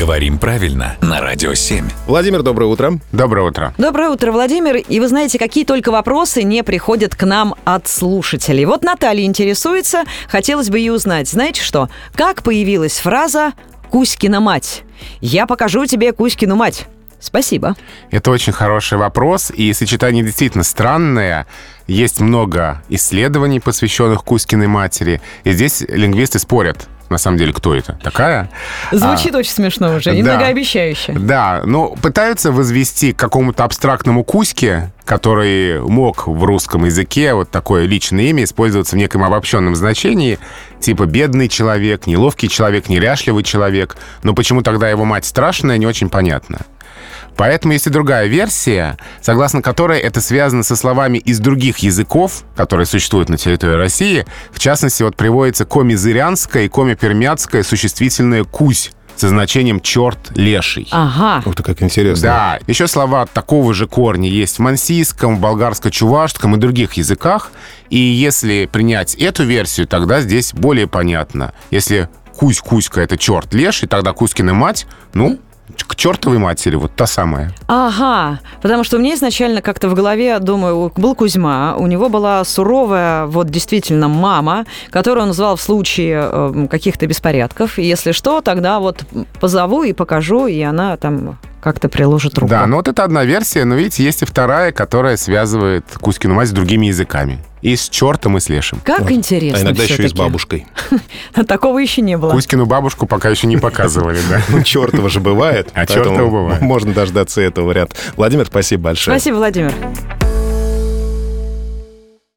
Говорим правильно на Радио 7. Владимир, доброе утро. Доброе утро. Доброе утро, Владимир. И вы знаете, какие только вопросы не приходят к нам от слушателей. Вот Наталья интересуется, хотелось бы ее узнать. Знаете что? Как появилась фраза «Кузькина мать»? Я покажу тебе Кузькину мать. Спасибо. Это очень хороший вопрос, и сочетание действительно странное. Есть много исследований, посвященных Кузькиной матери, и здесь лингвисты спорят, на самом деле, кто это такая. Звучит очень смешно уже и да. многообещающе. Да, ну, пытаются возвести к какому-то абстрактному Кузьке, который мог в русском языке вот такое личное имя использоваться в неком обобщенном значении, типа бедный человек, неловкий человек, неряшливый человек. Но почему тогда его мать страшная, не очень понятно. Поэтому есть и другая версия, согласно которой это связано со словами из других языков, которые существуют на территории России. В частности, вот приводится коми-зырянское и коми-пермяцкое существительное «кусь» со значением «черт леший». Ага. Ух ты, как интересно. Да, еще слова такого же корня есть в мансийском, в болгарско-чувашском и других языках. И если принять эту версию, тогда здесь более понятно. Если Кусь-Кузька — это черт леший, тогда Кузькина мать, ну, к чертовой матери, вот та самая. Ага, потому что у меня изначально как-то в голове, думаю, был Кузьма, у него была суровая, вот действительно, мама, которую он назвал в случае э, каких-то беспорядков. И если что, тогда вот позову и покажу, и она там как-то приложит руку. Да, ну вот это одна версия, но видите, есть и вторая, которая связывает Кузькину мать с другими языками. И с чертом, и с лешим. Как интересно А иногда еще и с бабушкой. Такого еще не было. Кузькину бабушку пока еще не показывали, да. Ну, чертова же бывает. А чертова бывает. Можно дождаться этого варианта. Владимир, спасибо большое. Спасибо, Владимир.